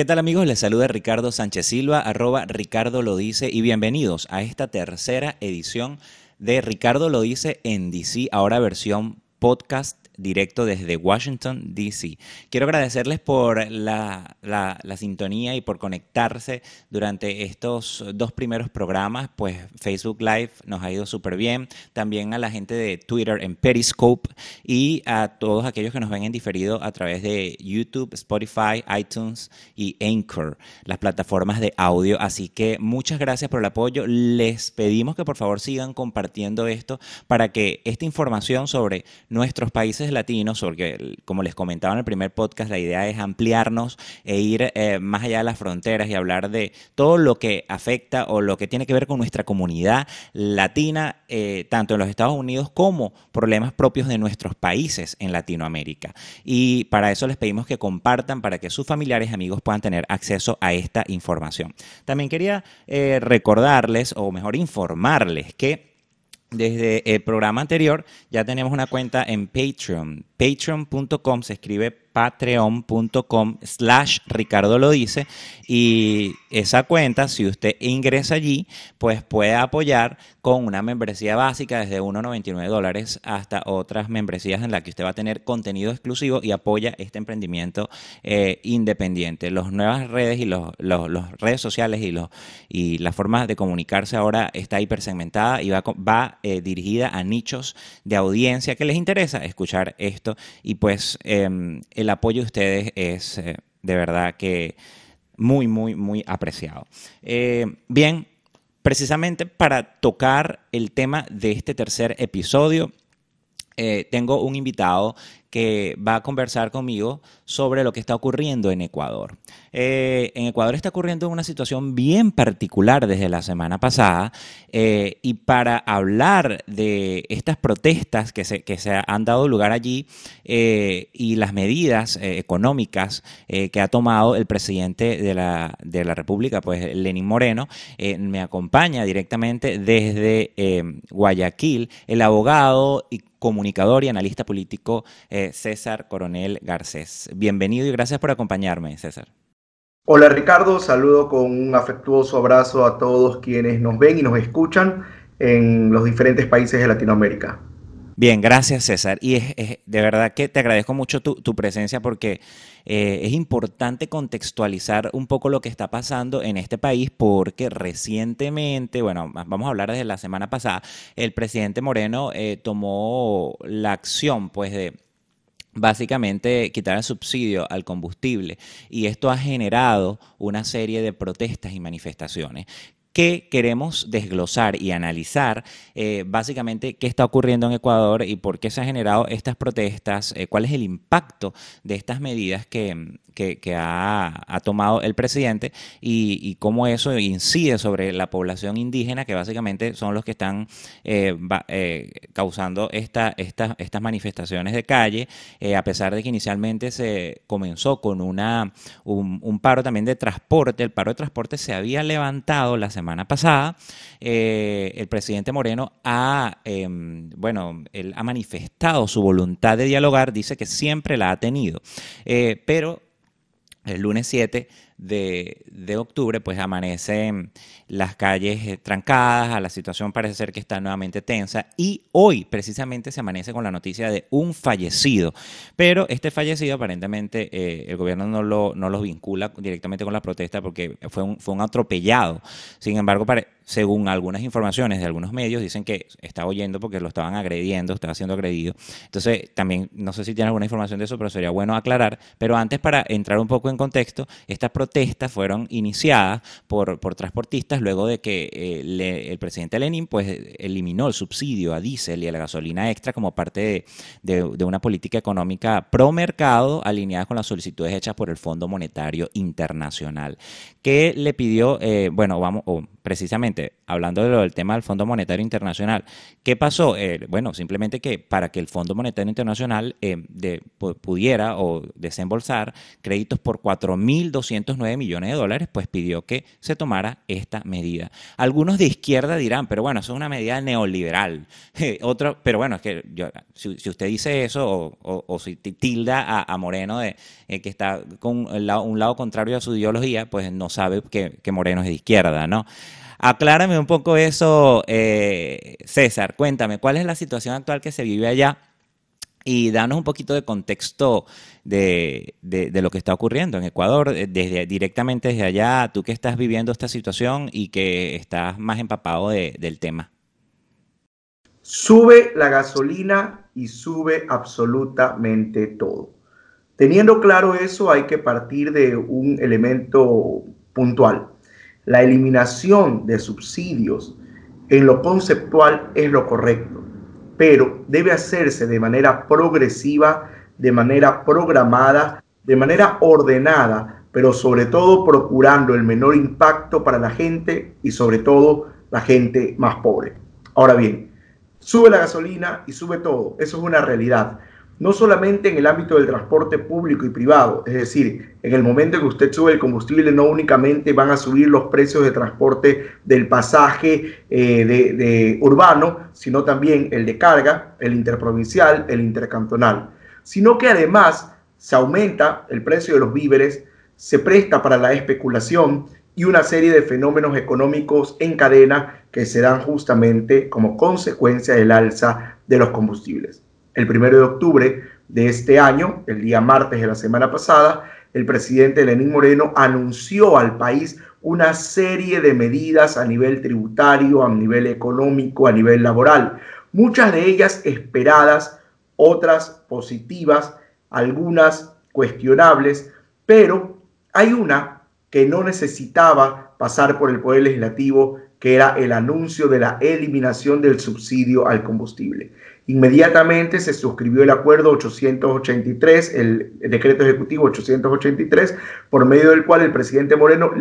¿Qué tal amigos? Les saluda Ricardo Sánchez Silva, arroba Ricardo lo dice y bienvenidos a esta tercera edición de Ricardo lo dice en DC, ahora versión podcast directo desde Washington, D.C. Quiero agradecerles por la, sintonía y por conectarse durante estos dos primeros programas, pues Facebook Live nos ha ido súper bien, también a la gente de Twitter en Periscope y a todos aquellos que nos ven en diferido a través de YouTube, Spotify, iTunes y Anchor, las plataformas de audio. Así que muchas gracias por el apoyo. Les pedimos que por favor sigan compartiendo esto para que esta información sobre nuestros países latinos, porque como les comentaba en el primer podcast, la idea es ampliarnos e ir eh, más allá de las fronteras y hablar de todo lo que afecta o lo que tiene que ver con nuestra comunidad latina, eh, tanto en los Estados Unidos como problemas propios de nuestros países en Latinoamérica. Y para eso les pedimos que compartan para que sus familiares y amigos puedan tener acceso a esta información. También quería eh, recordarles, o mejor informarles, que desde el programa anterior ya tenemos una cuenta en Patreon. Patreon.com se escribe patreon.com slash Ricardo lo dice y esa cuenta, si usted ingresa allí, pues puede apoyar con una membresía básica desde 1,99 dólares hasta otras membresías en las que usted va a tener contenido exclusivo y apoya este emprendimiento eh, independiente. Las nuevas redes y los, redes sociales y, los, y la forma de comunicarse ahora está hipersegmentada y va, va eh, dirigida a nichos de audiencia que les interesa escuchar esto y pues em, el apoyo de ustedes es eh, de verdad que muy, muy, muy apreciado. Eh, bien, precisamente para tocar el tema de este tercer episodio, eh, tengo un invitado que va a conversar conmigo sobre lo que está ocurriendo en Ecuador. Eh, en Ecuador está ocurriendo una situación bien particular desde la semana pasada eh, y para hablar de estas protestas que se, que se han dado lugar allí eh, y las medidas económicas que ha tomado el presidente de la, de la República, pues Lenín Moreno, me acompaña directamente desde Guayaquil el abogado y comunicador y analista político César Coronel Garcés. Bienvenido y gracias por acompañarme, César. Hola Ricardo, saludo con un afectuoso abrazo a todos quienes nos ven y nos escuchan en los diferentes países de Latinoamérica. Bien, gracias César. Y es, de verdad que te agradezco mucho tu, presencia porque eh, es importante contextualizar un poco lo que está pasando en este país porque recientemente, bueno, vamos a hablar desde la semana pasada, el presidente Moreno eh, tomó la acción pues de básicamente quitar el subsidio al combustible. Y esto ha generado una serie de protestas y manifestaciones que queremos desglosar y analizar eh, básicamente qué está ocurriendo en Ecuador y por qué se han generado estas protestas, eh, cuál es el impacto de estas medidas que, que, ha, tomado el presidente y, cómo eso incide sobre la población indígena, que básicamente son los que están eh, eh, causando esta, estas manifestaciones de calle, eh, a pesar de que inicialmente se comenzó con una, un, paro también de transporte. El paro de transporte se había levantado la semana pasada. el presidente Moreno ha, em, bueno, él ha manifestado su voluntad de dialogar, dice que siempre la ha tenido, pero el lunes 7 de, de, octubre, pues amanecen las calles eh, trancadas, la situación parece ser que está nuevamente tensa y hoy precisamente se amanece con la noticia de un fallecido, pero este fallecido aparentemente eh, el gobierno no lo, no los vincula directamente con la protesta porque fue un, fue un atropellado, sin embargo, según algunas informaciones de algunos medios, dicen que estaba oyendo porque lo estaban agrediendo, estaba siendo agredido. Entonces, también, no sé si tiene alguna información de eso, pero sería bueno aclarar. Pero antes, para entrar un poco en contexto, estas protestas fueron iniciadas por, por transportistas luego de que eh, el presidente Lenin pues, eliminó el subsidio a diésel y a la gasolina extra como parte de, de una política económica pro mercado alineada con las solicitudes hechas por el Fondo Monetario Internacional, que le pidió, eh, bueno, vamos, precisamente hablando de lo del tema del Fondo Monetario Internacional, ¿qué pasó? Eh, bueno, simplemente que para que el Fondo Monetario Internacional eh, pudiera o desembolsar créditos por 4.209 209 millones de dólares, pues pidió que se tomara esta medida. Algunos de izquierda dirán, pero bueno, eso es una medida neoliberal. Otro, pero bueno, es que si, usted dice eso o, si tilda a, Moreno de eh, que está con un lado contrario a su ideología, pues no sabe que, que Moreno es de izquierda, ¿no? Aclárame un poco eso, eh, César. Cuéntame, ¿cuál es la situación actual que se vive allá? Y danos un poquito de contexto de, lo que está ocurriendo en Ecuador, eh, directamente desde allá, tú que estás viviendo esta situación y que estás más empapado del tema. Sube la gasolina y sube absolutamente todo. Teniendo claro eso, hay que partir de un elemento puntual la eliminación de subsidios en lo conceptual es lo correcto, pero debe hacerse de manera progresiva, de manera programada, de manera ordenada, pero sobre todo procurando el menor impacto para la gente y sobre todo la gente más pobre. Ahora bien, sube la gasolina y sube todo, eso es una realidad no solamente en el ámbito del transporte público y privado, es decir, en el momento en que usted sube el combustible no únicamente van a subir los precios de transporte del pasaje eh, de, urbano, sino también el de carga, el interprovincial, el intercantonal, sino que además se aumenta el precio de los víveres, se presta para la especulación y una serie de fenómenos económicos en cadena que se dan justamente como consecuencia del alza de los combustibles el primero de octubre de este año, el día martes de la semana pasada, el presidente Lenín Moreno anunció al país una serie de medidas a nivel tributario, a nivel económico, a nivel laboral, muchas de ellas esperadas, otras positivas, algunas cuestionables, pero hay una que no necesitaba pasar por el Poder Legislativo, que era el anuncio de la eliminación del subsidio al combustible. Inmediatamente se suscribió el acuerdo 883, el decreto ejecutivo 883, por medio del cual el presidente Moreno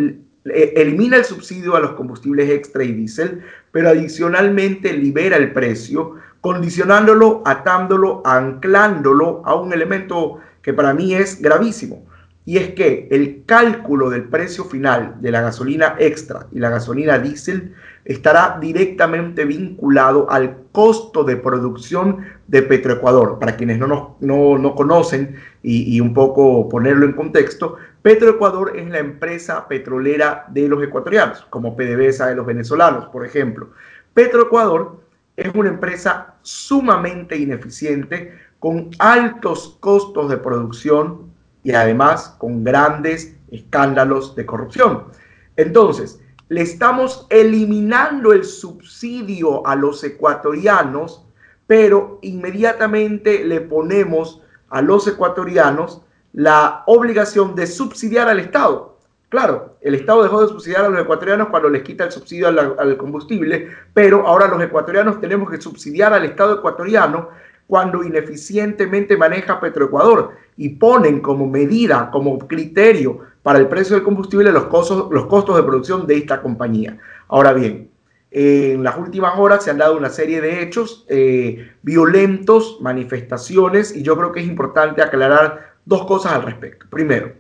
elimina el subsidio a los combustibles extra y diésel, pero adicionalmente libera el precio, condicionándolo, atándolo, anclándolo a un elemento que para mí es gravísimo. Y es que el cálculo del precio final de la gasolina extra y la gasolina diésel estará directamente vinculado al costo de producción de Petroecuador. Para quienes no, no, conocen y, y, un poco ponerlo en contexto, Petroecuador es la empresa petrolera de los ecuatorianos, como PDVSA de los venezolanos, por ejemplo. Petroecuador es una empresa sumamente ineficiente, con altos costos de producción y además con grandes escándalos de corrupción. Entonces, le estamos eliminando el subsidio a los ecuatorianos, pero inmediatamente le ponemos a los ecuatorianos la obligación de subsidiar al Estado. Claro, el Estado dejó de subsidiar a los ecuatorianos cuando les quita el subsidio al, combustible, pero ahora los ecuatorianos tenemos que subsidiar al Estado ecuatoriano cuando ineficientemente maneja Petroecuador y ponen como medida, como criterio para el precio del combustible los costos, los costos de producción de esta compañía. Ahora bien, en las últimas horas se han dado una serie de hechos eh, violentos, manifestaciones, y yo creo que es importante aclarar dos cosas al respecto. Primero,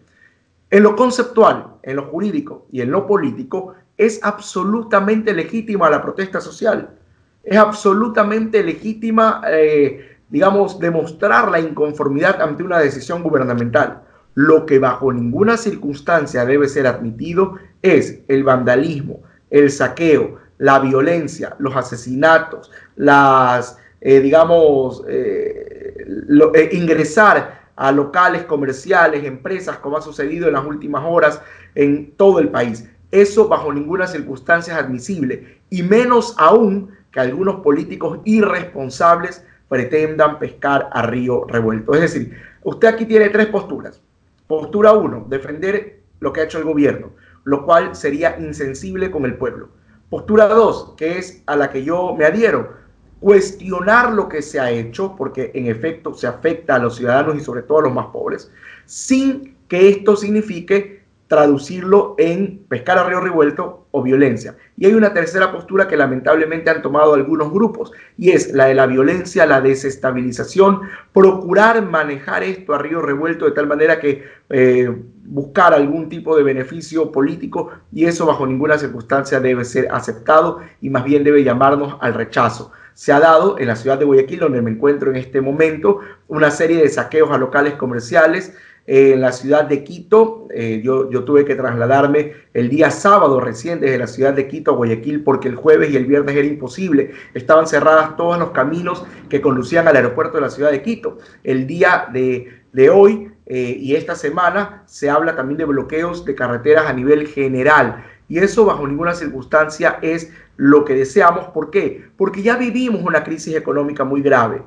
en lo conceptual, en lo jurídico y en lo político, es absolutamente legítima la protesta social. Es absolutamente legítima, eh, digamos, demostrar la inconformidad ante una decisión gubernamental. Lo que bajo ninguna circunstancia debe ser admitido es el vandalismo, el saqueo, la violencia, los asesinatos, las, eh, digamos, eh, eh, ingresar a locales comerciales, empresas, como ha sucedido en las últimas horas en todo el país. Eso bajo ninguna circunstancia es admisible, y menos aún que algunos políticos irresponsables pretendan pescar a río revuelto. Es decir, usted aquí tiene tres posturas. Postura 1, defender lo que ha hecho el gobierno, lo cual sería insensible con el pueblo. Postura 2, que es a la que yo me adhiero, cuestionar lo que se ha hecho, porque en efecto se afecta a los ciudadanos y sobre todo a los más pobres, sin que esto signifique traducirlo en pescar a río revuelto o violencia. Y hay una tercera postura que lamentablemente han tomado algunos grupos, y es la de la violencia, la desestabilización, procurar manejar esto a río revuelto de tal manera que eh, buscar algún tipo de beneficio político, y eso bajo ninguna circunstancia debe ser aceptado y más bien debe llamarnos al rechazo. Se ha dado en la ciudad de Guayaquil, donde me encuentro en este momento, una serie de saqueos a locales comerciales, en la ciudad de Quito. Eh, yo, yo, tuve que trasladarme el día sábado recién desde la ciudad de Quito a Guayaquil porque el jueves y el viernes era imposible. Estaban cerradas todos los caminos que conducían al aeropuerto de la ciudad de Quito. El día de, hoy eh, y esta semana se habla también de bloqueos de carreteras a nivel general. Y eso bajo ninguna circunstancia es lo que deseamos. ¿Por qué? Porque ya vivimos una crisis económica muy grave.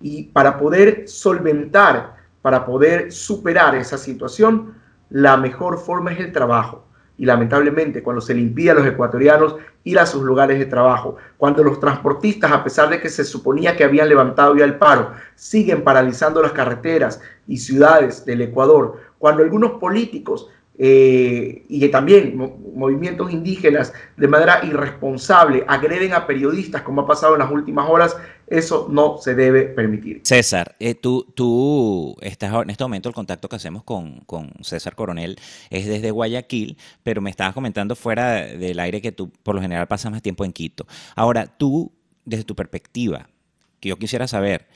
Y para poder solventar para poder superar esa situación, la mejor forma es el trabajo. Y lamentablemente, cuando se le impide a los ecuatorianos ir a sus lugares de trabajo, cuando los transportistas, a pesar de que se suponía que habían levantado ya el paro, siguen paralizando las carreteras y ciudades del Ecuador, cuando algunos políticos eh, y que también movimientos indígenas de manera irresponsable agreden a periodistas, como ha pasado en las últimas horas, eso no se debe permitir. César, eh, tú, tú estás en este momento, el contacto que hacemos con, con, César Coronel es desde Guayaquil, pero me estabas comentando fuera del aire que tú por lo general pasas más tiempo en Quito. Ahora, tú, desde tu perspectiva, que yo quisiera saber,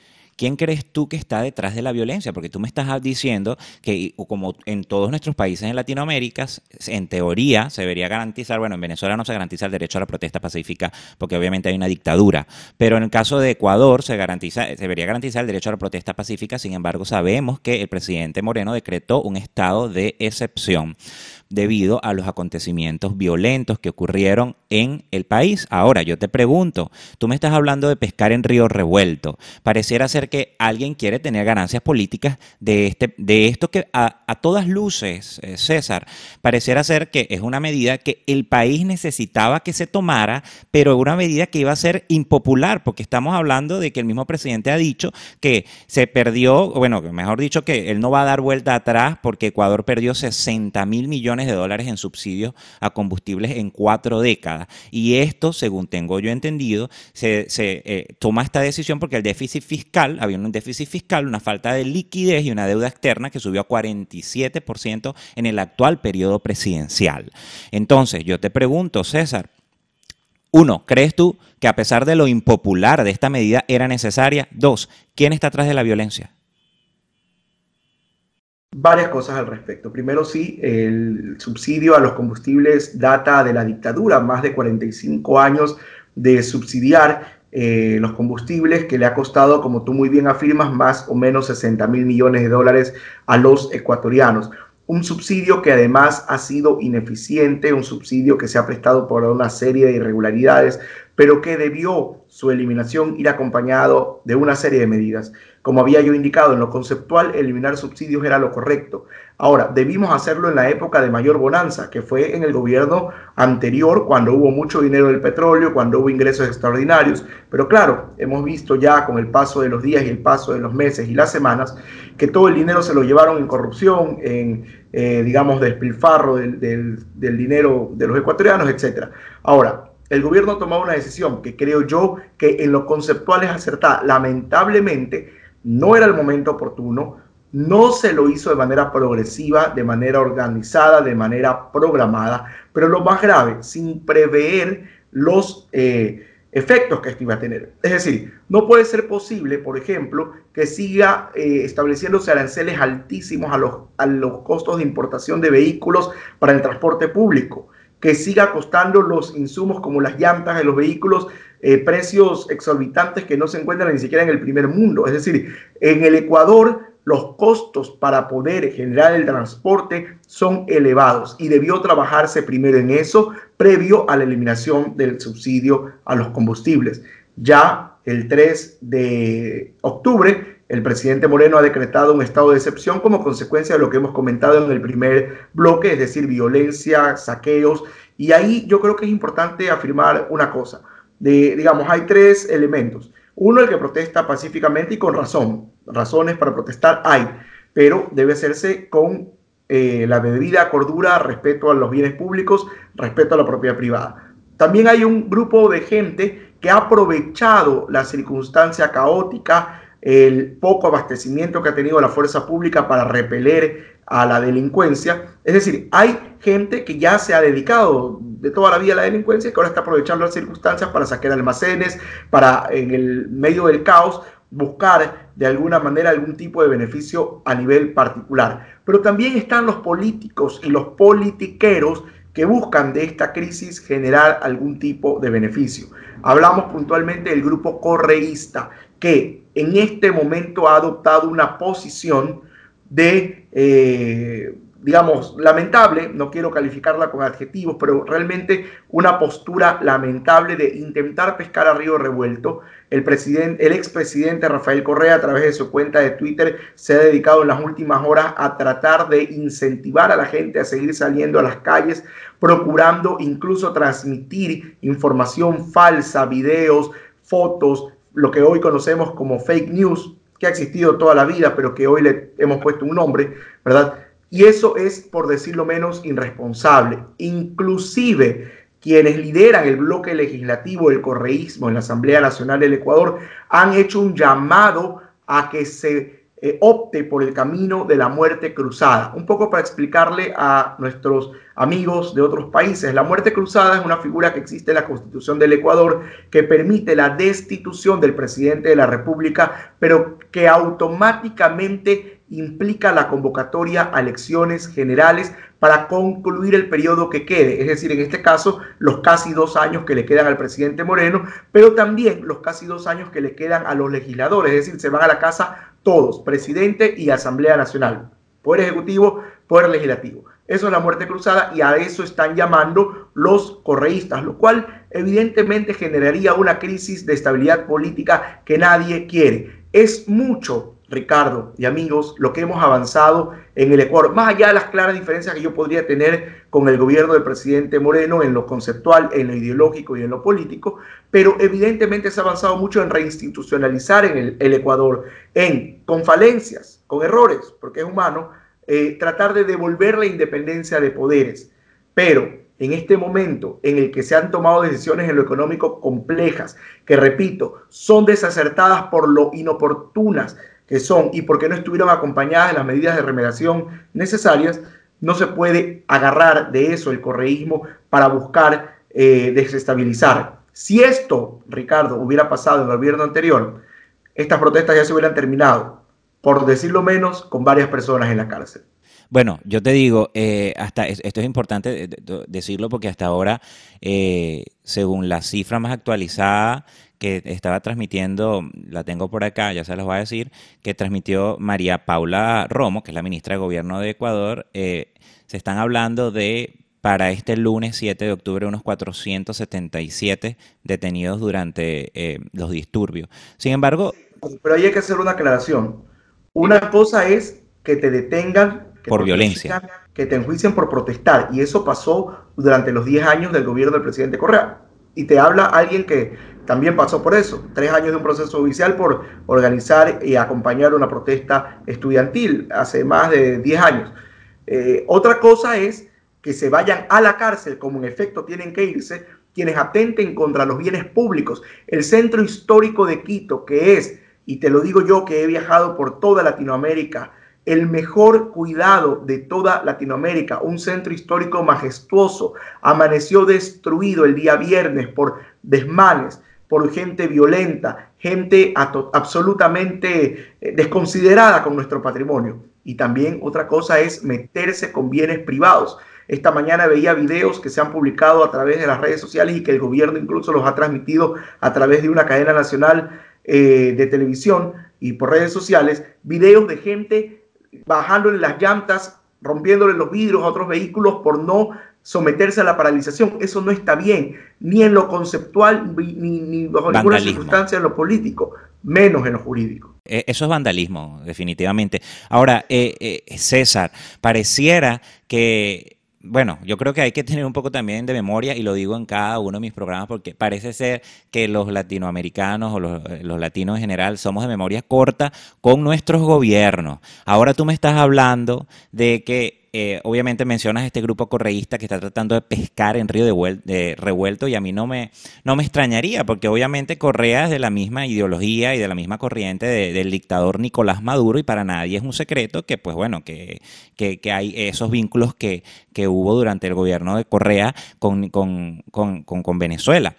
¿quién crees tú que está detrás de la violencia? Porque tú me estás diciendo que como en todos nuestros países en Latinoamérica, en teoría se debería garantizar, bueno, en Venezuela no se garantiza el derecho a la protesta pacífica porque obviamente hay una dictadura, pero en el caso de Ecuador se garantiza, se debería garantizar el derecho a la protesta pacífica, sin embargo sabemos que el presidente Moreno decretó un estado de excepción debido a los acontecimientos violentos que ocurrieron en el país. Ahora, yo te pregunto, tú me estás hablando de pescar en río revuelto. Pareciera ser que alguien quiere tener ganancias políticas de, este, de esto que a, todas luces, eh, César, pareciera ser que es una medida que el país necesitaba que se tomara, pero una medida que iba a ser impopular, porque estamos hablando de que el mismo presidente ha dicho que se perdió, bueno, mejor dicho, que él no va a dar vuelta atrás porque Ecuador perdió 60 mil millones de dólares en subsidios a combustibles en cuatro décadas. Y esto, según tengo yo entendido, se, eh, toma esta decisión porque el déficit fiscal, había un déficit fiscal, una falta de liquidez y una deuda externa que subió a 47% en el actual periodo presidencial. Entonces, yo te pregunto, César, uno, ¿crees tú que a pesar de lo impopular de esta medida era necesaria? Dos, ¿quién está atrás de la violencia? Varias cosas al respecto. Primero, sí, el subsidio a los combustibles data de la dictadura, más de 45 años de subsidiar eh, los combustibles que le ha costado, como tú muy bien afirmas, más o menos 60 mil millones de dólares a los ecuatorianos. Un subsidio que además ha sido ineficiente, un subsidio que se ha prestado por una serie de irregularidades, pero que debió su eliminación ir acompañado de una serie de medidas. Como había yo indicado, en lo conceptual, eliminar subsidios era lo correcto. Ahora, debimos hacerlo en la época de mayor bonanza, que fue en el gobierno anterior, cuando hubo mucho dinero del petróleo, cuando hubo ingresos extraordinarios. Pero claro, hemos visto ya con el paso de los días y el paso de los meses y las semanas, que todo el dinero se lo llevaron en corrupción, en, eh, digamos, despilfarro del, del dinero de los ecuatorianos, etc. Ahora, el gobierno ha tomado una decisión que creo yo que en lo conceptual es acertada. Lamentablemente, no era el momento oportuno, no se lo hizo de manera progresiva, de manera organizada, de manera programada, pero lo más grave, sin prever los eh, efectos que esto iba a tener. Es decir, no puede ser posible, por ejemplo, que siga eh, estableciéndose aranceles altísimos a los, a los costos de importación de vehículos para el transporte público que siga costando los insumos como las llantas de los vehículos, eh, precios exorbitantes que no se encuentran ni siquiera en el primer mundo. Es decir, en el Ecuador los costos para poder generar el transporte son elevados y debió trabajarse primero en eso previo a la eliminación del subsidio a los combustibles. Ya el 3 de octubre el presidente Moreno ha decretado un estado de excepción como consecuencia de lo que hemos comentado en el primer bloque, es decir, violencia, saqueos. Y ahí yo creo que es importante afirmar una cosa. Digamos, hay tres elementos. Uno, el que protesta pacíficamente y con razón. Razones para protestar hay, pero debe hacerse con eh, la debida cordura, respeto a los bienes públicos, respeto a la propiedad privada. También hay un grupo de gente que ha aprovechado la circunstancia caótica, el poco abastecimiento que ha tenido la fuerza pública para repeler a la delincuencia. Es decir, hay gente que ya se ha dedicado de toda la vida a la delincuencia y que ahora está aprovechando las circunstancias para saquear almacenes, para en el medio del caos buscar de alguna manera algún tipo de beneficio a nivel particular. Pero también están los políticos y los politiqueros que buscan de esta crisis generar algún tipo de beneficio. Hablamos puntualmente del grupo correísta, que en este momento ha adoptado una posición de, eh, digamos, lamentable, no quiero calificarla con adjetivos, pero realmente una postura lamentable de intentar pescar a río revuelto. El, el expresidente Rafael Correa, a través de su cuenta de Twitter, se ha dedicado en las últimas horas a tratar de incentivar a la gente a seguir saliendo a las calles, procurando incluso transmitir información falsa, videos, fotos, lo que hoy conocemos como fake news, que ha existido toda la vida, pero que hoy le hemos puesto un nombre, ¿verdad? Y eso es, por decirlo menos, irresponsable. Inclusive quienes lideran el bloque legislativo del correísmo en la Asamblea Nacional del Ecuador han hecho un llamado a que se eh, opte por el camino de la muerte cruzada. Un poco para explicarle a nuestros amigos de otros países, la muerte cruzada es una figura que existe en la Constitución del Ecuador que permite la destitución del presidente de la República, pero que automáticamente implica la convocatoria a elecciones generales para concluir el periodo que quede, es decir, en este caso, los casi dos años que le quedan al presidente Moreno, pero también los casi dos años que le quedan a los legisladores, es decir, se van a la casa todos, presidente y Asamblea Nacional, Poder Ejecutivo, Poder Legislativo. Eso es la muerte cruzada y a eso están llamando los correístas, lo cual evidentemente generaría una crisis de estabilidad política que nadie quiere. Es mucho Ricardo y amigos, lo que hemos avanzado en el Ecuador, más allá de las claras diferencias que yo podría tener con el gobierno del presidente Moreno en lo conceptual, en lo ideológico y en lo político, pero evidentemente se ha avanzado mucho en reinstitucionalizar en el, Ecuador, en con falencias, con errores, porque es humano, eh, tratar de devolver la independencia de poderes. Pero en este momento en el que se han tomado decisiones en lo económico complejas, que repito, son desacertadas por lo inoportunas que son y porque no estuvieron acompañadas de las medidas de remediación necesarias, no se puede agarrar de eso el correísmo para buscar eh, desestabilizar. Si esto, Ricardo, hubiera pasado en el gobierno anterior, estas protestas ya se hubieran terminado, por decirlo menos, con varias personas en la cárcel. Bueno, yo te digo, eh, hasta esto es importante decirlo porque hasta ahora, eh, según la cifra más actualizada que estaba transmitiendo, la tengo por acá, ya se los voy a decir, que transmitió María Paula Romo, que es la ministra de Gobierno de Ecuador, eh, se están hablando de para este lunes 7 de octubre unos 477 detenidos durante los disturbios. Sin embargo... Pero ahí hay que hacer una aclaración. Una cosa es que te detengan por violencia. Que te enjuician por protestar. Y eso pasó durante los 10 años del gobierno del presidente Correa. Y te habla alguien que también pasó por eso. Tres años de un proceso judicial por organizar y acompañar una protesta estudiantil hace más de 10 años. Eh, otra cosa es que se vayan a la cárcel, como en efecto tienen que irse, quienes atenten contra los bienes públicos. El centro histórico de Quito, que es, y te lo digo yo que he viajado por toda Latinoamérica, el mejor cuidado de toda Latinoamérica, un centro histórico majestuoso, amaneció destruido el día viernes por desmanes, por gente violenta, gente absolutamente eh, desconsiderada con nuestro patrimonio. Y también otra cosa es meterse con bienes privados. Esta mañana veía videos que se han publicado a través de las redes sociales y que el gobierno incluso los ha transmitido a través de una cadena nacional eh, de televisión y por redes sociales, videos de gente bajándole las llantas, rompiéndole los vidrios a otros vehículos por no someterse a la paralización. Eso no está bien, ni en lo conceptual, ni, bajo ninguna circunstancia en lo político, menos en lo jurídico. E, eso es vandalismo, definitivamente. Ahora, eh, eh, César, pareciera que bueno, yo creo que hay que tener un poco también de memoria y lo digo en cada uno de mis programas porque parece ser que los latinoamericanos o los, latinos en general somos de memoria corta con nuestros gobiernos. Ahora tú me estás hablando de que eh, obviamente mencionas este grupo correísta que está tratando de pescar en Río de, Revuelto y a mí no me, no me extrañaría, porque obviamente Correa es de la misma ideología y de la misma corriente del dictador Nicolás Maduro y para nadie es un secreto que, pues bueno, que, que, hay esos vínculos que, que, hubo durante el gobierno de Correa con, con, con, con Venezuela.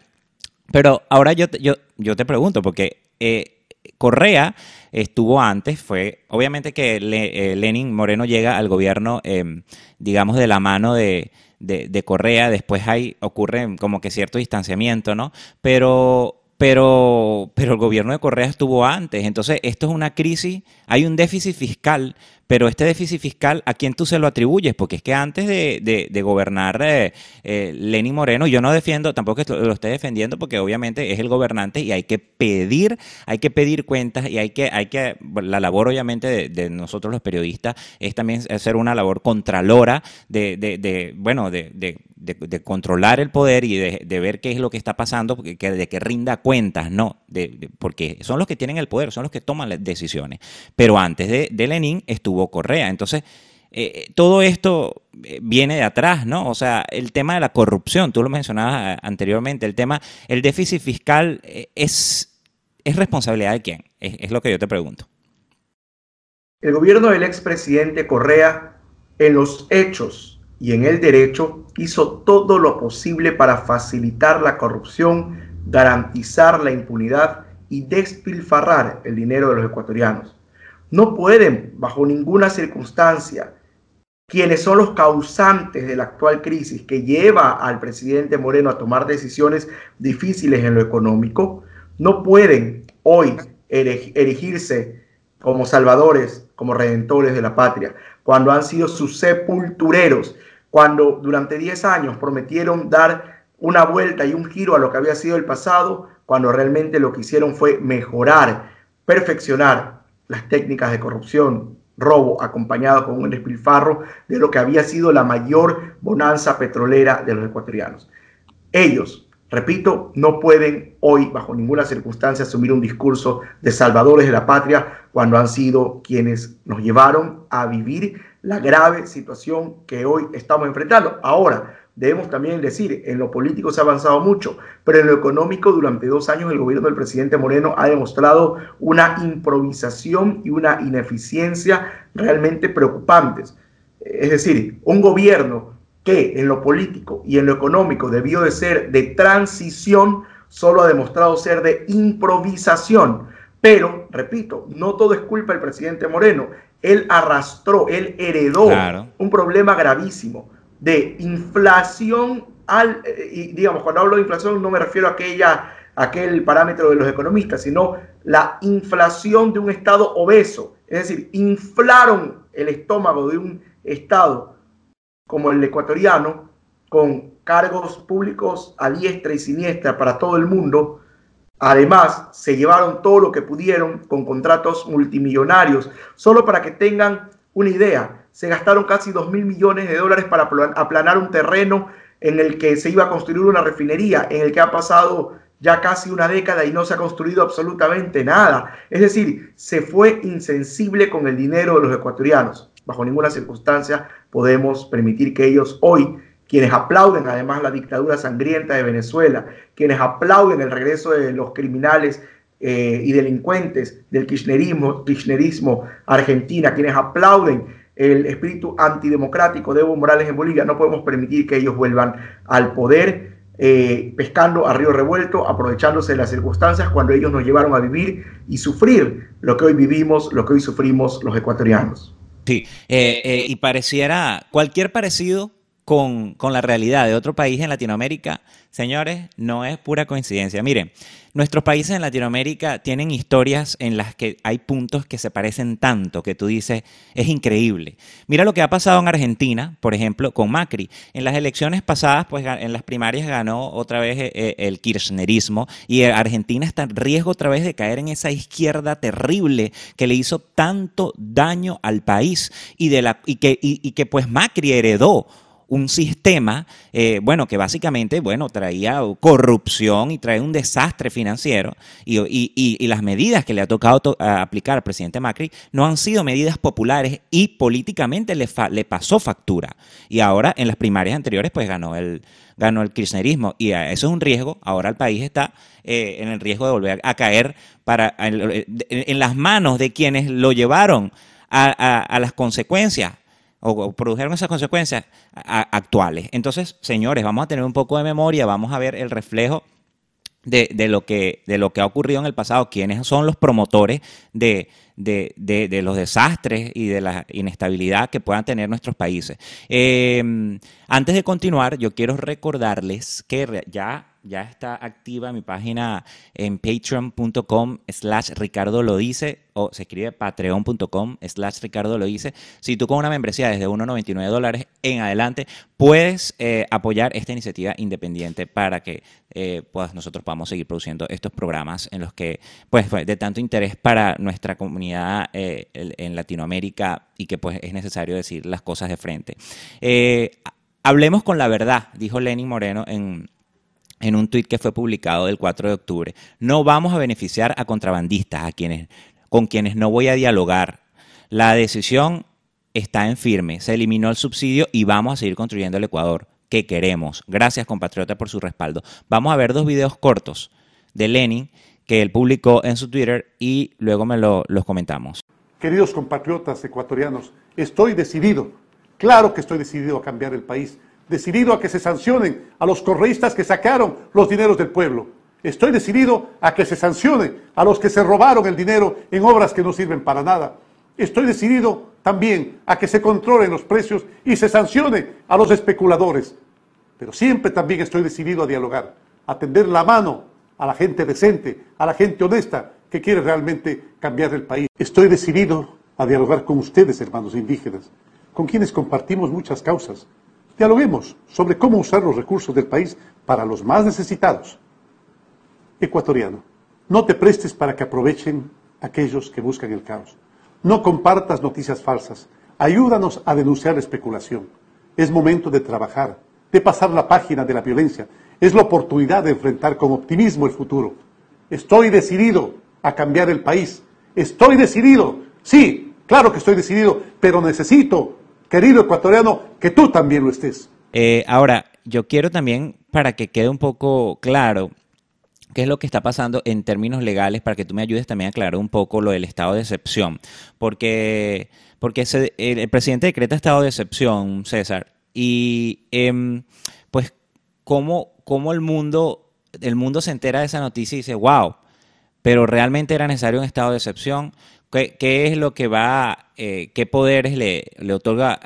Pero ahora yo, yo, yo te pregunto, porque... Eh, Correa estuvo antes, fue obviamente que eh, Lenin Moreno llega al gobierno, em, digamos, de la mano de, de, Correa, después hay, ocurre como que cierto distanciamiento, ¿no? Pero pero, pero el gobierno de Correa estuvo antes. Entonces, esto es una crisis, hay un déficit fiscal pero este déficit fiscal, ¿a quién tú se lo atribuyes? Porque es que antes de, gobernar eh, eh, Lenín Moreno, yo no defiendo, tampoco lo, esté defendiendo, porque obviamente es el gobernante y hay que pedir, hay que pedir cuentas y hay que, hay que, la labor obviamente de, nosotros los periodistas es también hacer una labor contralora de, de bueno, de, de, controlar el poder y de, ver qué es lo que está pasando, porque, de que rinda cuentas, no, porque son los que tienen el poder, son los que toman las decisiones. Pero antes de, Lenin estuvo Correa. Entonces, eh, todo esto eh, viene de atrás, ¿no? O sea, el tema de la corrupción, tú lo mencionabas eh, anteriormente, el tema, el déficit fiscal es, es responsabilidad de quién, es, es lo que yo te pregunto. El gobierno del expresidente Correa, en los hechos, y en el derecho hizo todo lo posible para facilitar la corrupción, garantizar la impunidad y despilfarrar el dinero de los ecuatorianos. No pueden, bajo ninguna circunstancia, quienes son los causantes de la actual crisis que lleva al presidente Moreno a tomar decisiones difíciles en lo económico, no pueden hoy erigirse como salvadores, como redentores de la patria, cuando han sido sus sepultureros cuando durante 10 años prometieron dar una vuelta y un giro a lo que había sido el pasado, cuando realmente lo que hicieron fue mejorar, perfeccionar las técnicas de corrupción, robo, acompañado con un despilfarro de lo que había sido la mayor bonanza petrolera de los ecuatorianos. Ellos, repito, no pueden hoy, bajo ninguna circunstancia, asumir un discurso de salvadores de la patria cuando han sido quienes nos llevaron a vivir la grave situación que hoy estamos enfrentando. Ahora, debemos también decir, en lo político se ha avanzado mucho, pero en lo económico durante dos años el gobierno del presidente Moreno ha demostrado una improvisación y una ineficiencia realmente preocupantes. Es decir, un gobierno que en lo político y en lo económico debió de ser de transición, solo ha demostrado ser de improvisación. Pero, repito, no todo es culpa del presidente Moreno él arrastró, él heredó un problema gravísimo de inflación al, eh, y digamos, cuando hablo de inflación no me refiero a aquella, aquel parámetro de los economistas, sino la inflación de un Estado obeso. Es decir, inflaron el estómago de un Estado como el ecuatoriano, con cargos públicos a diestra y siniestra para todo el mundo, Además, se llevaron todo lo que pudieron con contratos multimillonarios. Solo para que tengan una idea, se gastaron casi 2 mil millones de dólares para aplanar un terreno en el que se iba a construir una refinería, en el que ha pasado ya casi una década y no se ha construido absolutamente nada. Es decir, se fue insensible con el dinero de los ecuatorianos. Bajo ninguna circunstancia podemos permitir que ellos hoy quienes aplauden además la dictadura sangrienta de Venezuela, quienes aplauden el regreso de los criminales eh, y delincuentes del kirchnerismo, kirchnerismo Argentina, quienes aplauden el espíritu antidemocrático de Evo Morales en Bolivia, no podemos permitir que ellos vuelvan al poder eh, pescando a río revuelto, aprovechándose de las circunstancias cuando ellos nos llevaron a vivir y sufrir lo que hoy vivimos, lo que hoy sufrimos los ecuatorianos. Sí, eh, y pareciera cualquier parecido con, la realidad de otro país en Latinoamérica, señores, no es pura coincidencia. Miren, nuestros países en Latinoamérica tienen historias en las que hay puntos que se parecen tanto que tú dices, es increíble. Mira lo que ha pasado en Argentina, por ejemplo, con Macri. En las elecciones pasadas, pues en las primarias ganó otra vez eh, eh, el kirchnerismo y Argentina está en riesgo otra vez de caer en esa izquierda terrible que le hizo tanto daño al país y, que, y que pues Macri heredó un sistema, eh, bueno, que básicamente, bueno, traía corrupción y trae un desastre financiero y, y, las medidas que le ha tocado aplicar al presidente Macri no han sido medidas populares y políticamente le, le pasó factura. Y ahora en las primarias anteriores pues ganó el, ganó el kirchnerismo y eso es un riesgo. Ahora el país está eh, en el riesgo de volver a caer para, en, las manos de quienes lo llevaron a las consecuencias o, produjeron esas consecuencias actuales. Entonces, señores, vamos a tener un poco de memoria, vamos a ver el reflejo de, lo que, de lo que ha ocurrido en el pasado, quiénes son los promotores de, de, los desastres y de la inestabilidad que puedan tener nuestros países. Eh, antes de continuar, yo quiero recordarles que ya ya está activa mi página en patreon.com slash Ricardo lo dice o se escribe patreon.com slash Ricardo lo dice. Si tú con una membresía desde 1,99 dólares en adelante puedes eh, apoyar esta iniciativa independiente para que eh, pues nosotros podamos seguir produciendo estos programas en los que pues de tanto interés para nuestra comunidad eh, en Latinoamérica y que pues es necesario decir las cosas de frente. hablemos con la verdad, dijo Lenin Moreno en en un tuit que fue publicado del 4 de octubre. No vamos a beneficiar a contrabandistas, a quienes, con quienes no voy a dialogar. La decisión está en firme. Se eliminó el subsidio y vamos a seguir construyendo el Ecuador que queremos. Gracias, compatriota, por su respaldo. Vamos a ver dos videos cortos de Lenin que él publicó en su Twitter y luego me lo, los comentamos. Queridos compatriotas ecuatorianos, estoy decidido, claro que estoy decidido a cambiar el país decidido a que se sancionen a los correístas que sacaron los dineros del pueblo. Estoy decidido a que se sancione a los que se robaron el dinero en obras que no sirven para nada. Estoy decidido también a que se controlen los precios y se sancione a los especuladores. Pero siempre también estoy decidido a dialogar, a tender la mano a la gente decente, a la gente honesta que quiere realmente cambiar el país. Estoy decidido a dialogar con ustedes, hermanos indígenas, con quienes compartimos muchas causas, Dialoguemos sobre cómo usar los recursos del país para los más necesitados. Ecuatoriano, no te prestes para que aprovechen aquellos que buscan el caos. No compartas noticias falsas. Ayúdanos a denunciar la especulación. Es momento de trabajar, de pasar la página de la violencia. Es la oportunidad de enfrentar con optimismo el futuro. Estoy decidido a cambiar el país. Estoy decidido. Sí, claro que estoy decidido, pero necesito querido ecuatoriano, que tú también lo estés. Eh, ahora, yo quiero también, para que quede un poco claro, qué es lo que está pasando en términos legales, para que tú me ayudes también a aclarar un poco lo del estado de excepción. Porque, porque el, presidente decreta estado de excepción, César, y em, pues cómo, cómo el mundo, el mundo se entera de esa noticia y dice, wow, pero realmente era necesario un estado de excepción. ¿Qué, es lo que va, eh, qué poderes le, le otorga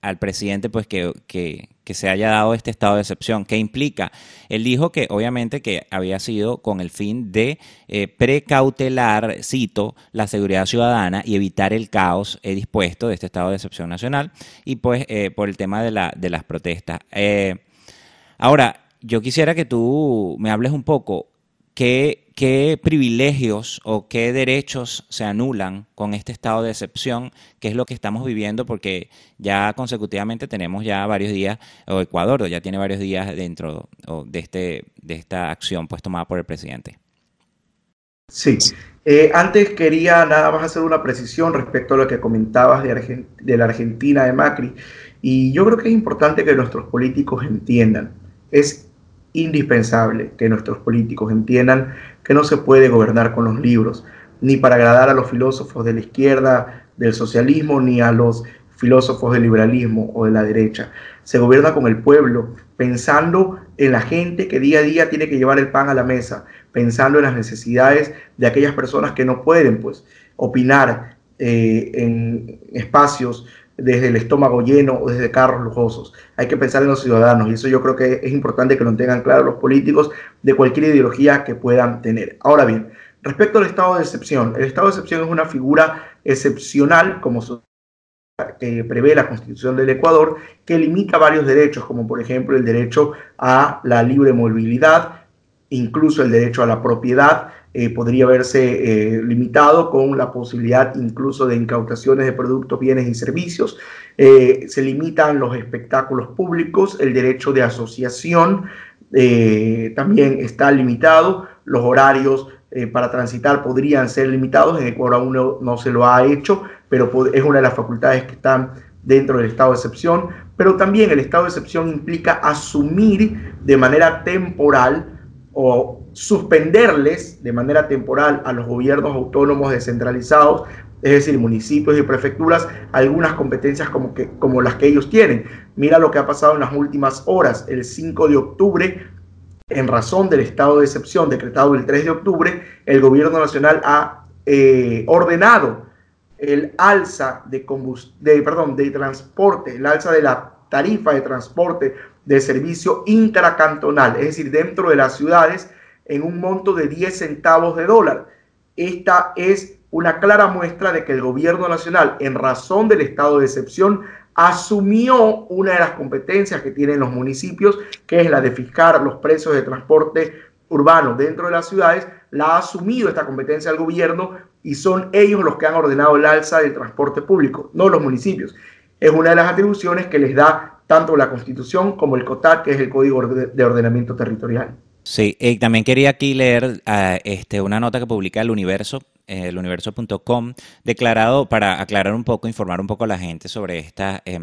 al presidente pues que, que, se haya dado este estado de excepción? ¿Qué implica? Él dijo que obviamente que había sido con el fin de eh, precautelar, cito, la seguridad ciudadana y evitar el caos he dispuesto de este estado de excepción nacional y pues eh, por el tema de, la, de las protestas. ahora, yo quisiera que tú me hables un poco qué qué privilegios o qué derechos se anulan con este estado de excepción, que es lo que estamos viviendo, porque ya consecutivamente tenemos ya varios días, o Ecuador ya tiene varios días dentro de, este, de esta acción pues tomada por el presidente. Sí, eh, antes quería nada más hacer una precisión respecto a lo que comentabas de, de la Argentina de Macri, y yo creo que es importante que nuestros políticos entiendan, es indispensable que nuestros políticos entiendan que no se puede gobernar con los libros, ni para agradar a los filósofos de la izquierda, del socialismo, ni a los filósofos del liberalismo o de la derecha. Se gobierna con el pueblo, pensando en la gente que día a día tiene que llevar el pan a la mesa, pensando en las necesidades de aquellas personas que no pueden pues, opinar eh, en espacios desde el estómago lleno o desde carros lujosos. Hay que pensar en los ciudadanos y eso yo creo que es importante que lo tengan claro los políticos de cualquier ideología que puedan tener. Ahora bien, respecto al estado de excepción, el estado de excepción es una figura excepcional como prevé la Constitución del Ecuador, que limita varios derechos, como por ejemplo el derecho a la libre movilidad, incluso el derecho a la propiedad eh, podría verse eh, limitado con la posibilidad incluso de incautaciones de productos, bienes y servicios. Eh, se limitan los espectáculos públicos, el derecho de asociación también está limitado, los horarios para transitar podrían ser limitados, en Ecuador aún no, no se lo ha hecho, pero es una de las facultades que están dentro del estado de excepción, pero también el estado de excepción implica asumir de manera temporal o suspenderles de manera temporal a los gobiernos autónomos descentralizados, es decir, municipios y prefecturas, algunas competencias como, que, como las que ellos tienen. Mira lo que ha pasado en las últimas horas. El 5 de octubre, en razón del estado de excepción decretado el 3 de octubre, el gobierno nacional ha eh, ordenado el alza de, de, perdón, de transporte, el alza de la tarifa de transporte de servicio intracantonal, es decir, dentro de las ciudades, en un monto de 10 centavos de dólar. Esta es una clara muestra de que el gobierno nacional, en razón del estado de excepción, asumió una de las competencias que tienen los municipios, que es la de fijar los precios de transporte urbano dentro de las ciudades, la ha asumido esta competencia el gobierno y son ellos los que han ordenado el alza del transporte público, no los municipios. Es una de las atribuciones que les da tanto la Constitución como el COTAC, que es el Código de Ordenamiento Territorial. Sí, y también quería aquí leer uh, este, una nota que publica El Universo, eh, eluniverso.com, declarado para aclarar un poco, informar un poco a la gente sobre esta eh,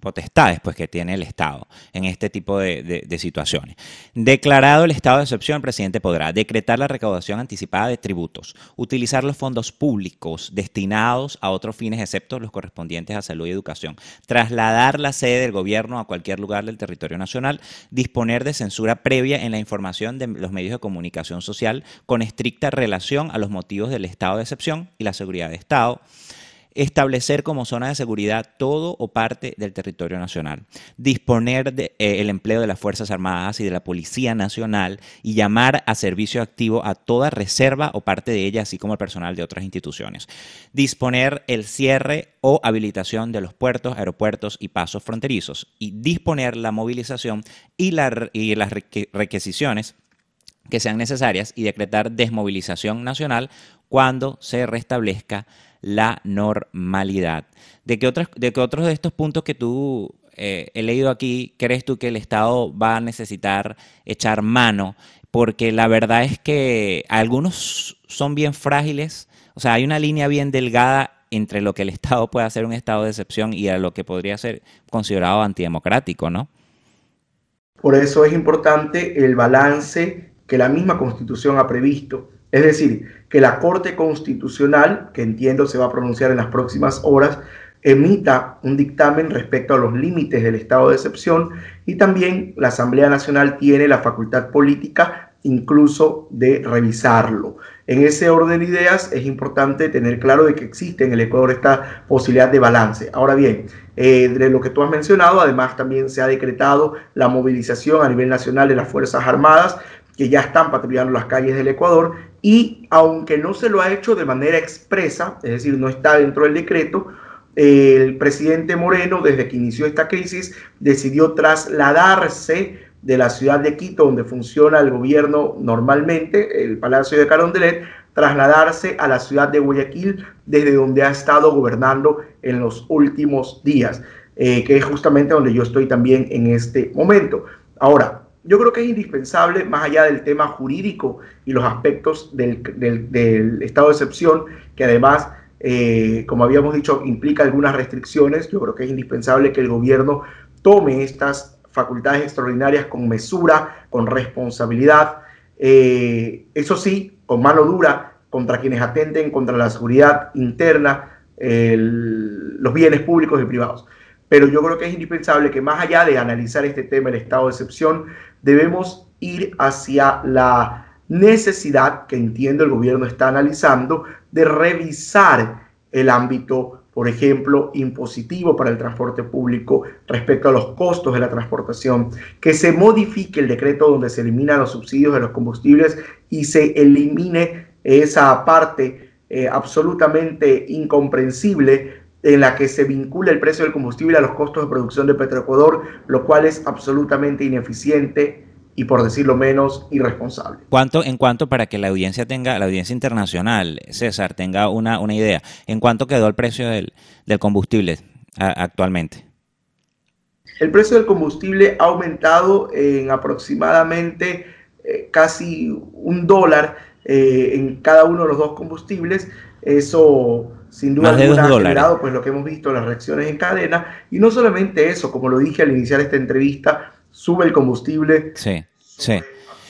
potestades pues, que tiene el Estado en este tipo de, situaciones. Declarado el estado de excepción, el presidente podrá decretar la recaudación anticipada de tributos, utilizar los fondos públicos destinados a otros fines excepto los correspondientes a salud y educación, trasladar la sede del gobierno a cualquier lugar del territorio nacional, disponer de censura previa en la información de los medios de comunicación social con estricta relación a los motivos del estado de excepción y la seguridad de Estado, establecer como zona de seguridad todo o parte del territorio nacional, disponer del de, eh, empleo de las Fuerzas Armadas y de la Policía Nacional y llamar a servicio activo a toda reserva o parte de ella, así como el personal de otras instituciones, disponer el cierre o habilitación de los puertos, aeropuertos y pasos fronterizos y disponer la movilización y, y las requisiciones que sean necesarias y decretar desmovilización nacional cuando se restablezca la normalidad. ¿De qué, otros, de otros de estos puntos que tú eh, he leído aquí crees tú que el Estado va a necesitar echar mano? Porque la verdad es que algunos son bien frágiles, o sea, hay una línea bien delgada entre lo que el Estado puede hacer un estado de excepción y a lo que podría ser considerado antidemocrático, ¿no? Por eso es importante el balance que la misma Constitución ha previsto. Es decir, que la Corte Constitucional, que entiendo se va a pronunciar en las próximas horas, emita un dictamen respecto a los límites del estado de excepción y también la Asamblea Nacional tiene la facultad política incluso de revisarlo. En ese orden de ideas es importante tener claro de que existe en el Ecuador esta posibilidad de balance. Ahora bien, eh, de lo que tú has mencionado, además también se ha decretado la movilización a nivel nacional de las Fuerzas Armadas que ya están patrullando las calles del Ecuador y aunque no se lo ha hecho de manera expresa, es decir, no está dentro del decreto, el presidente Moreno, desde que inició esta crisis, decidió trasladarse de la ciudad de Quito, donde funciona el gobierno normalmente, el Palacio de Carondelet, trasladarse a la ciudad de Guayaquil, desde donde ha estado gobernando en los últimos días, eh, que es justamente donde yo estoy también en este momento. Ahora, yo creo que es indispensable, más allá del tema jurídico y los aspectos del, estado de excepción, que además, eh, como habíamos dicho, implica algunas restricciones, yo creo que es indispensable que el gobierno tome estas facultades extraordinarias con mesura, con responsabilidad, eh, eso sí, con mano dura contra quienes atenten contra la seguridad interna, los bienes públicos y privados. Pero yo creo que es indispensable que más allá de analizar este tema, el estado de excepción, debemos ir hacia la necesidad que entiendo el gobierno está analizando de revisar el ámbito, por ejemplo, impositivo para el transporte público respecto a los costos de la transportación, que se modifique el decreto donde se eliminan los subsidios de los combustibles y se elimine esa parte eh, absolutamente incomprensible en la que se vincula el precio del combustible a los costos de producción de Petroecuador, lo cual es absolutamente ineficiente, y por decirlo menos irresponsable. ¿Cuánto, en cuanto para que la audiencia tenga, la audiencia internacional, César, tenga una, una idea, ¿en cuánto quedó el precio del, del combustible actualmente? El precio del combustible ha aumentado en aproximadamente eh, casi un dólar eh, en cada uno de los dos combustibles. Eso sin duda alguna ha generado pues lo que hemos visto las reacciones en cadena y no solamente eso, como lo dije al iniciar esta entrevista, sube el combustible. Sí, sí.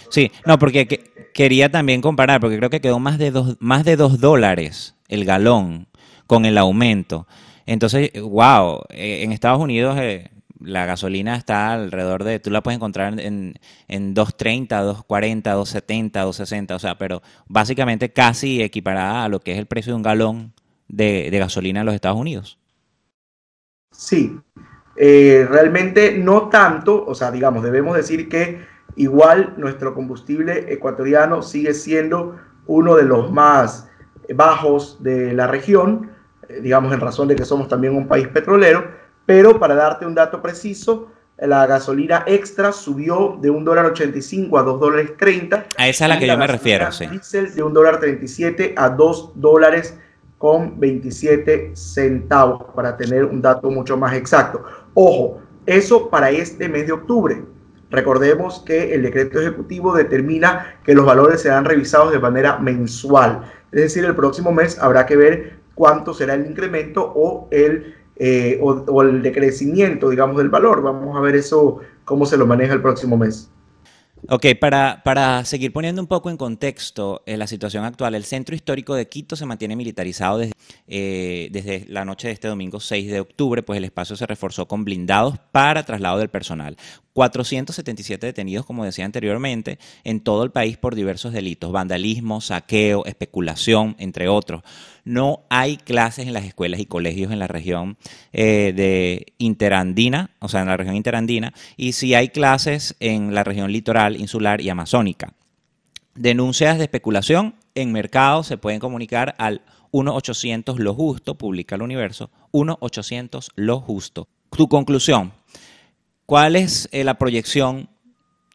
Sí, no, porque quería también comparar, porque creo que quedó más de dos, más de dos dólares el galón con el aumento. Entonces, wow, eh, en Estados Unidos eh, la gasolina está alrededor de, tú la puedes encontrar en, en 2.30, 2.40, 2.70, 2.60, o sea, pero básicamente casi equiparada a lo que es el precio de un galón de, gasolina en los Estados Unidos. Sí, eh, realmente no tanto, o sea, digamos, debemos decir que igual nuestro combustible ecuatoriano sigue siendo uno de los más bajos de la región, eh, digamos en razón de que somos también un país petrolero, pero para darte un dato preciso, la gasolina extra subió de un dólar 85 a 2 dólares 30. A esa es a la que yo me refiero, sí. de un dólar 37 a 2 dólares con 27 centavos, para tener un dato mucho más exacto. Ojo, eso para este mes de octubre. Recordemos que el decreto ejecutivo determina que los valores serán revisados de manera mensual. Es decir, el próximo mes habrá que ver cuánto será el incremento o el, eh, o el decrecimiento, digamos, del valor. Vamos a ver eso, cómo se lo maneja el próximo mes. Ok, para, para, seguir poniendo un poco en contexto eh, la situación actual, el centro histórico de Quito se mantiene militarizado desde, eh, desde, la noche de este domingo 6 de octubre, pues el espacio se reforzó con blindados para traslado del personal. 477 detenidos, como decía anteriormente, en todo el país por diversos delitos, vandalismo, saqueo, especulación, entre otros. No hay clases en las escuelas y colegios en la región eh, de interandina, o sea, en la región interandina, y sí hay clases en la región litoral, insular y amazónica. Denuncias de especulación en mercado se pueden comunicar al 1-800 Lo Justo, publica el universo, 1-800 Lo Justo. Tu conclusión, ¿Cuál es eh, la proyección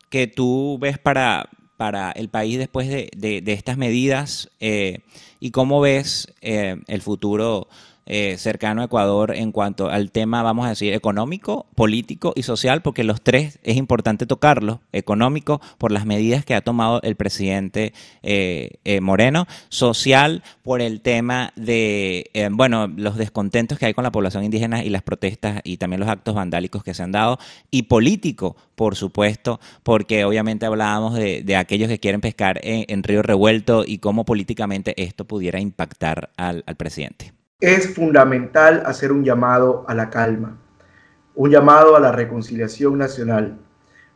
que tú ves para, para el país después de, estas medidas eh, y cómo ves eh, el futuro eh, cercano a Ecuador en cuanto al tema, vamos a decir, económico, político y social, porque los tres es importante tocarlos. Económico, por las medidas que ha tomado el presidente eh, eh, Moreno. Social, por el tema de, bueno, los descontentos que hay con la población indígena y las protestas y también los actos vandálicos que se han dado. Y político, por supuesto, porque obviamente hablábamos de, aquellos que quieren pescar en, Río Revuelto y cómo políticamente esto pudiera impactar al presidente es fundamental hacer un llamado a la calma, un llamado a la reconciliación nacional,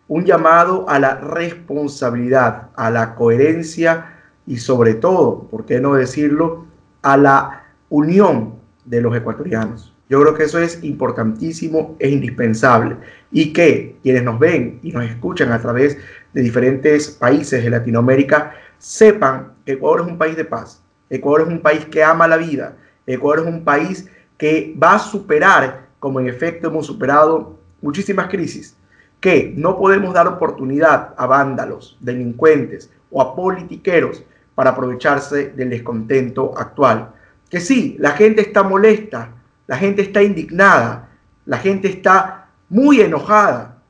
un llamado a la responsabilidad, a la coherencia y sobre todo, ¿por qué no decirlo?, a la unión de los ecuatorianos. Yo creo que eso es importantísimo, es indispensable y que quienes nos ven y nos escuchan a través de diferentes países de Latinoamérica sepan que Ecuador es un país de paz, Ecuador es un país que ama la vida, Ecuador es un país que va a superar, como en efecto hemos superado muchísimas crisis, que no podemos dar oportunidad a vándalos, delincuentes o a politiqueros para aprovecharse del descontento actual. Que sí, la gente está molesta, la gente está indignada, la gente está muy enojada,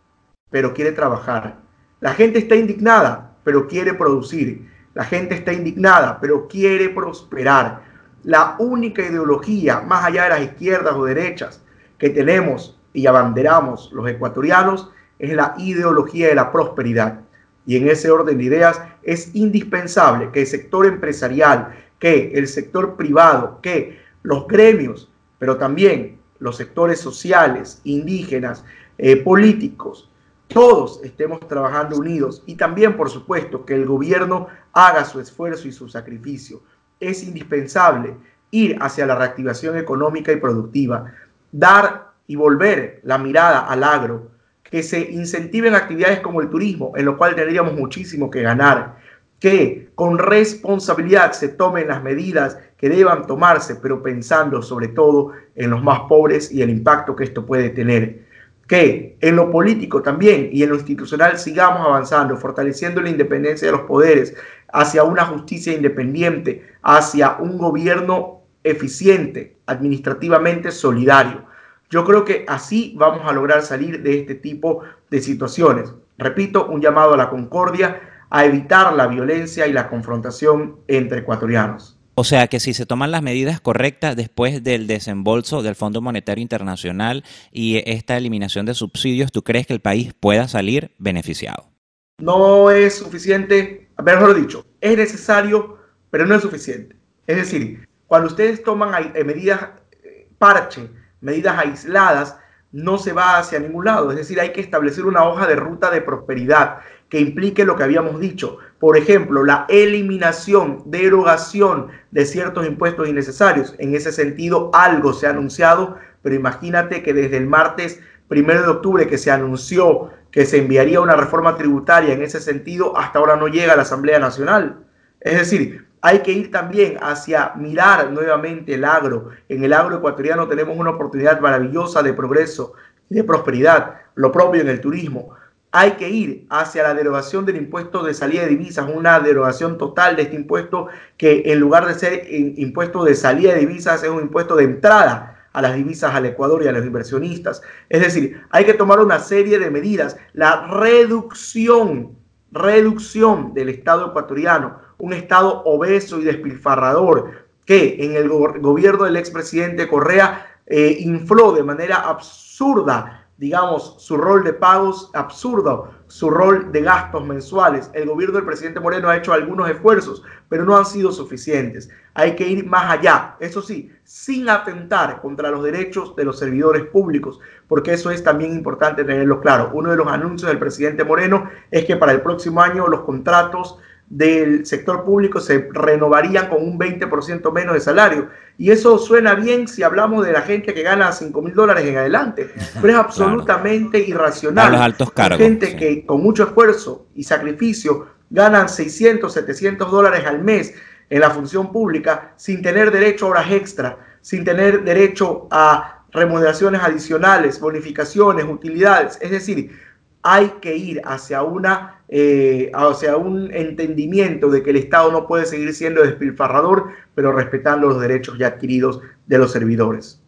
pero quiere trabajar. La gente está indignada, pero quiere producir. La gente está indignada, pero quiere prosperar la única ideología, más allá de las izquierdas o derechas, que tenemos y abanderamos los ecuatorianos, es la ideología de la prosperidad. Y en ese orden de ideas es indispensable que el sector empresarial, que el sector privado, que los gremios, pero también los sectores sociales, indígenas, eh, políticos, todos estemos trabajando unidos y también, por supuesto, que el gobierno haga su esfuerzo y su sacrificio es indispensable ir hacia la reactivación económica y productiva, dar y volver la mirada al agro, que se incentiven actividades como el turismo, en lo cual tendríamos muchísimo que ganar, que con responsabilidad se tomen las medidas que deban tomarse, pero pensando sobre todo en los más pobres y el impacto que esto puede tener. que en lo político también y en lo institucional sigamos avanzando, fortaleciendo la independencia de los poderes hacia una justicia independiente, hacia un gobierno eficiente, administrativamente solidario. Yo creo que así vamos a lograr salir de este tipo de situaciones. Repito, un llamado a la concordia, a evitar la violencia y la confrontación entre ecuatorianos. O sea que si se toman las medidas correctas después del desembolso del Fondo Monetario Internacional y esta eliminación de subsidios, ¿tú crees que el país pueda salir beneficiado? No es suficiente, mejor dicho, es necesario, pero no es suficiente. Es decir, cuando ustedes toman eh, medidas eh, parche, medidas aisladas, no se va hacia ningún lado. Es decir, hay que establecer una hoja de ruta de prosperidad que implique lo que habíamos dicho. Por ejemplo, la eliminación, derogación de ciertos impuestos innecesarios. En ese sentido, algo se ha anunciado, pero imagínate que desde el martes primero de octubre que se anunció que se enviaría una reforma tributaria en ese sentido, hasta ahora no llega a la Asamblea Nacional. Es decir, hay que ir también hacia mirar nuevamente el agro. En el agro ecuatoriano tenemos una oportunidad maravillosa de progreso y de prosperidad, lo propio en el turismo hay que ir hacia la derogación del impuesto de salida de divisas, una derogación total de este impuesto que en lugar de ser impuesto de salida de divisas es un impuesto de entrada a las divisas al Ecuador y a los inversionistas. Es decir, hay que tomar una serie de medidas. La reducción, reducción del Estado ecuatoriano, un Estado obeso y despilfarrador que en el gobierno del expresidente Correa eh, infló de manera absurda digamos, su rol de pagos absurdo, su rol de gastos mensuales. El gobierno del presidente Moreno ha hecho algunos esfuerzos, pero no han sido suficientes. Hay que ir más allá, eso sí, sin atentar contra los derechos de los servidores públicos, porque eso es también importante tenerlo claro. Uno de los anuncios del presidente Moreno es que para el próximo año los contratos del sector público se renovarían con un 20% menos de salario. Y eso suena bien si hablamos de la gente que gana 5 mil dólares en adelante, pero es absolutamente irracional. los altos cargos. Gente que con mucho esfuerzo y sacrificio ganan 600, 700 dólares al mes en la función pública sin tener derecho a horas extra, sin tener derecho a remuneraciones adicionales, bonificaciones, utilidades. Es decir, hay que ir hacia, una, eh, hacia un entendimiento de que el Estado no puede seguir siendo despilfarrador, pero respetando los derechos ya adquiridos de los servidores.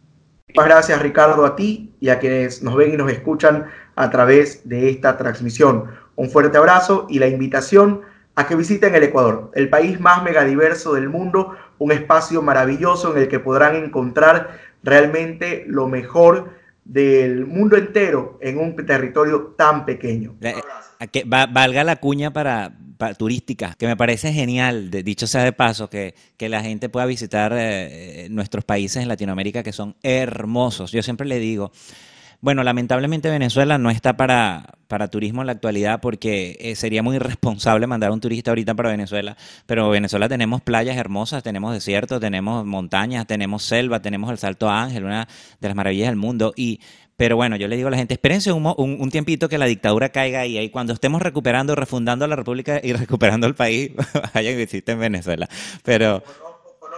Muchas gracias Ricardo a ti y a quienes nos ven y nos escuchan a través de esta transmisión. Un fuerte abrazo y la invitación a que visiten el Ecuador, el país más megadiverso del mundo, un espacio maravilloso en el que podrán encontrar realmente lo mejor del mundo entero en un territorio tan pequeño. Que valga la cuña para, turística, que me parece genial, dicho sea de paso, que, que la gente pueda visitar eh, eh, nuestros países en Latinoamérica que son hermosos. Yo siempre le digo, bueno, lamentablemente Venezuela no está para, para turismo en la actualidad porque eh, sería muy irresponsable mandar a un turista ahorita para Venezuela, pero Venezuela tenemos playas hermosas, tenemos desiertos, tenemos montañas, tenemos selva, tenemos el Salto Ángel, una de las maravillas del mundo y pero bueno, yo le digo a la gente, espérense un, un, tiempito que la dictadura caiga ahí, y cuando estemos recuperando, refundando la República y recuperando el país, vayan y visiten Venezuela. Pero...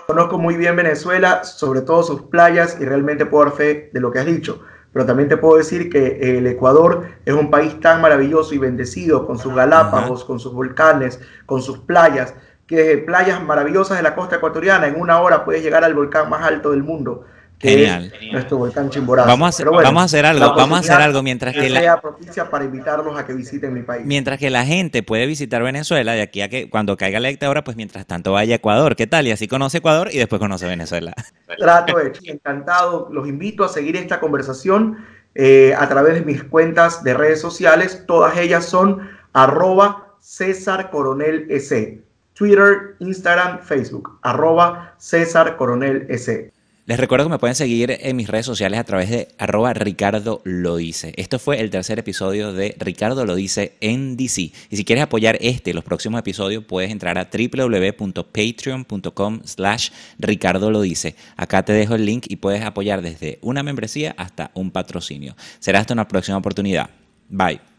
Conozco muy bien Venezuela, sobre todo sus playas, y realmente puedo dar fe de lo que has dicho pero también te puedo decir que el Ecuador es un país tan maravilloso y bendecido con sus Galápagos, con sus volcanes, con sus playas, que playas maravillosas de la costa ecuatoriana, en una hora puedes llegar al volcán más alto del mundo. Genial. nuestro volcán Chimborazo. Vamos a hacer, vamos a hacer algo, vamos a hacer algo mientras que, la propicia para invitarlos a que visiten mi país. Mientras que la gente puede visitar Venezuela de aquí a que cuando caiga la dictadura, pues mientras tanto vaya a Ecuador, ¿qué tal? Y así conoce Ecuador y después conoce Venezuela. Trato hecho, encantado. Los invito a seguir esta conversación eh, a través de mis cuentas de redes sociales. Todas ellas son arroba César Coronel S. Twitter, Instagram, Facebook, arroba César Coronel S. Les recuerdo que me pueden seguir en mis redes sociales a través de arroba Ricardo lo dice. Esto fue el tercer episodio de Ricardo lo dice en DC. Y si quieres apoyar este y los próximos episodios, puedes entrar a www.patreon.com slash Ricardo lo dice. Acá te dejo el link y puedes apoyar desde una membresía hasta un patrocinio. Será hasta una próxima oportunidad. Bye.